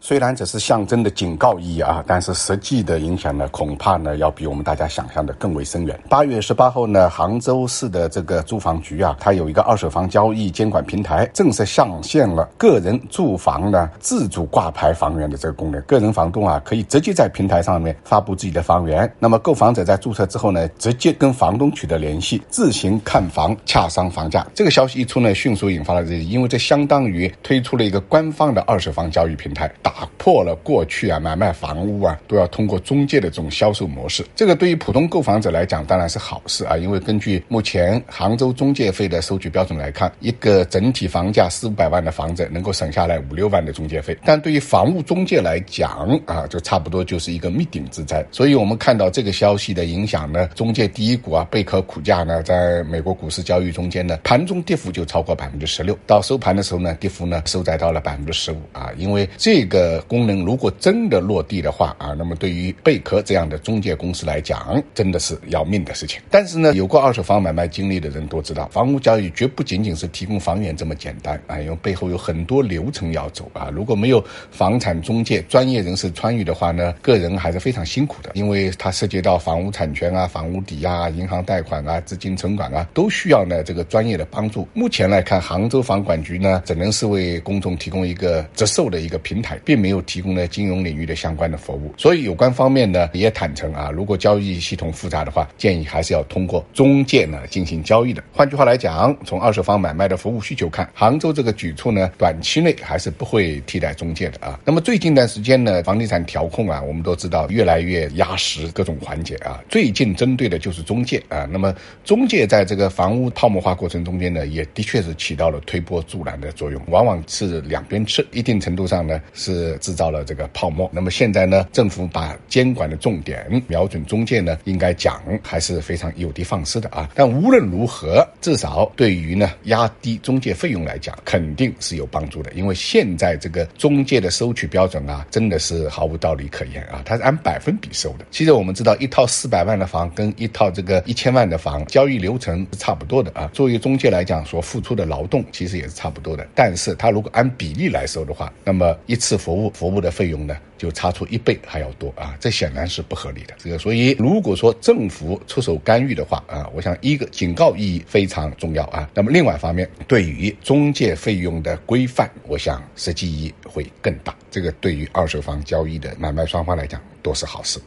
虽然只是象征的警告意义啊，但是实际的影响呢，恐怕呢要比我们大家想象的更为深远。八月十八号呢，杭州市的这个住房局啊，它有一个二手房交易监管平台，正式上线了个人住房呢自主挂牌房源的这个功能。个人房东啊，可以直接在平台上面发布自己的房源。那么购房者在注册之后呢，直接跟房东取得联系，自行看房、洽商房价。这个消息一出呢，迅速引发了热议，因为这相当于推出了一个官方的二手房交易平台。打破了过去啊买卖房屋啊都要通过中介的这种销售模式，这个对于普通购房者来讲当然是好事啊，因为根据目前杭州中介费的收取标准来看，一个整体房价四五百万的房子能够省下来五六万的中介费，但对于房屋中介来讲啊，就差不多就是一个灭顶之灾。所以我们看到这个消息的影响呢，中介第一股啊贝壳股价呢，在美国股市交易中间呢，盘中跌幅就超过百分之十六，到收盘的时候呢，跌幅呢收窄到了百分之十五啊，因为这个。的功能如果真的落地的话啊，那么对于贝壳这样的中介公司来讲，真的是要命的事情。但是呢，有过二手房买卖经历的人都知道，房屋交易绝不仅仅是提供房源这么简单啊，因为背后有很多流程要走啊。如果没有房产中介专业人士参与的话呢，个人还是非常辛苦的，因为它涉及到房屋产权啊、房屋抵押、啊银行贷款啊、资金存管啊，都需要呢这个专业的帮助。目前来看，杭州房管局呢，只能是为公众提供一个折售的一个平台。并没有提供呢金融领域的相关的服务，所以有关方面呢也坦诚啊，如果交易系统复杂的话，建议还是要通过中介呢进行交易的。换句话来讲，从二手房买卖的服务需求看，杭州这个举措呢，短期内还是不会替代中介的啊。那么最近一段时间呢，房地产调控啊，我们都知道越来越压实各种环节啊。最近针对的就是中介啊。那么中介在这个房屋泡沫化过程中间呢，也的确是起到了推波助澜的作用，往往是两边吃，一定程度上呢是。是制造了这个泡沫。那么现在呢，政府把监管的重点瞄准中介呢，应该讲还是非常有的放矢的啊。但无论如何，至少对于呢压低中介费用来讲，肯定是有帮助的。因为现在这个中介的收取标准啊，真的是毫无道理可言啊，它是按百分比收的。其实我们知道，一套四百万的房跟一套这个一千万的房交易流程是差不多的啊。作为中介来讲，所付出的劳动其实也是差不多的。但是它如果按比例来收的话，那么一次。服务服务的费用呢，就差出一倍还要多啊！这显然是不合理的。这个，所以如果说政府出手干预的话啊，我想一个警告意义非常重要啊。那么另外一方面，对于中介费用的规范，我想实际意义会更大。这个对于二手房交易的买卖双方来讲都是好事。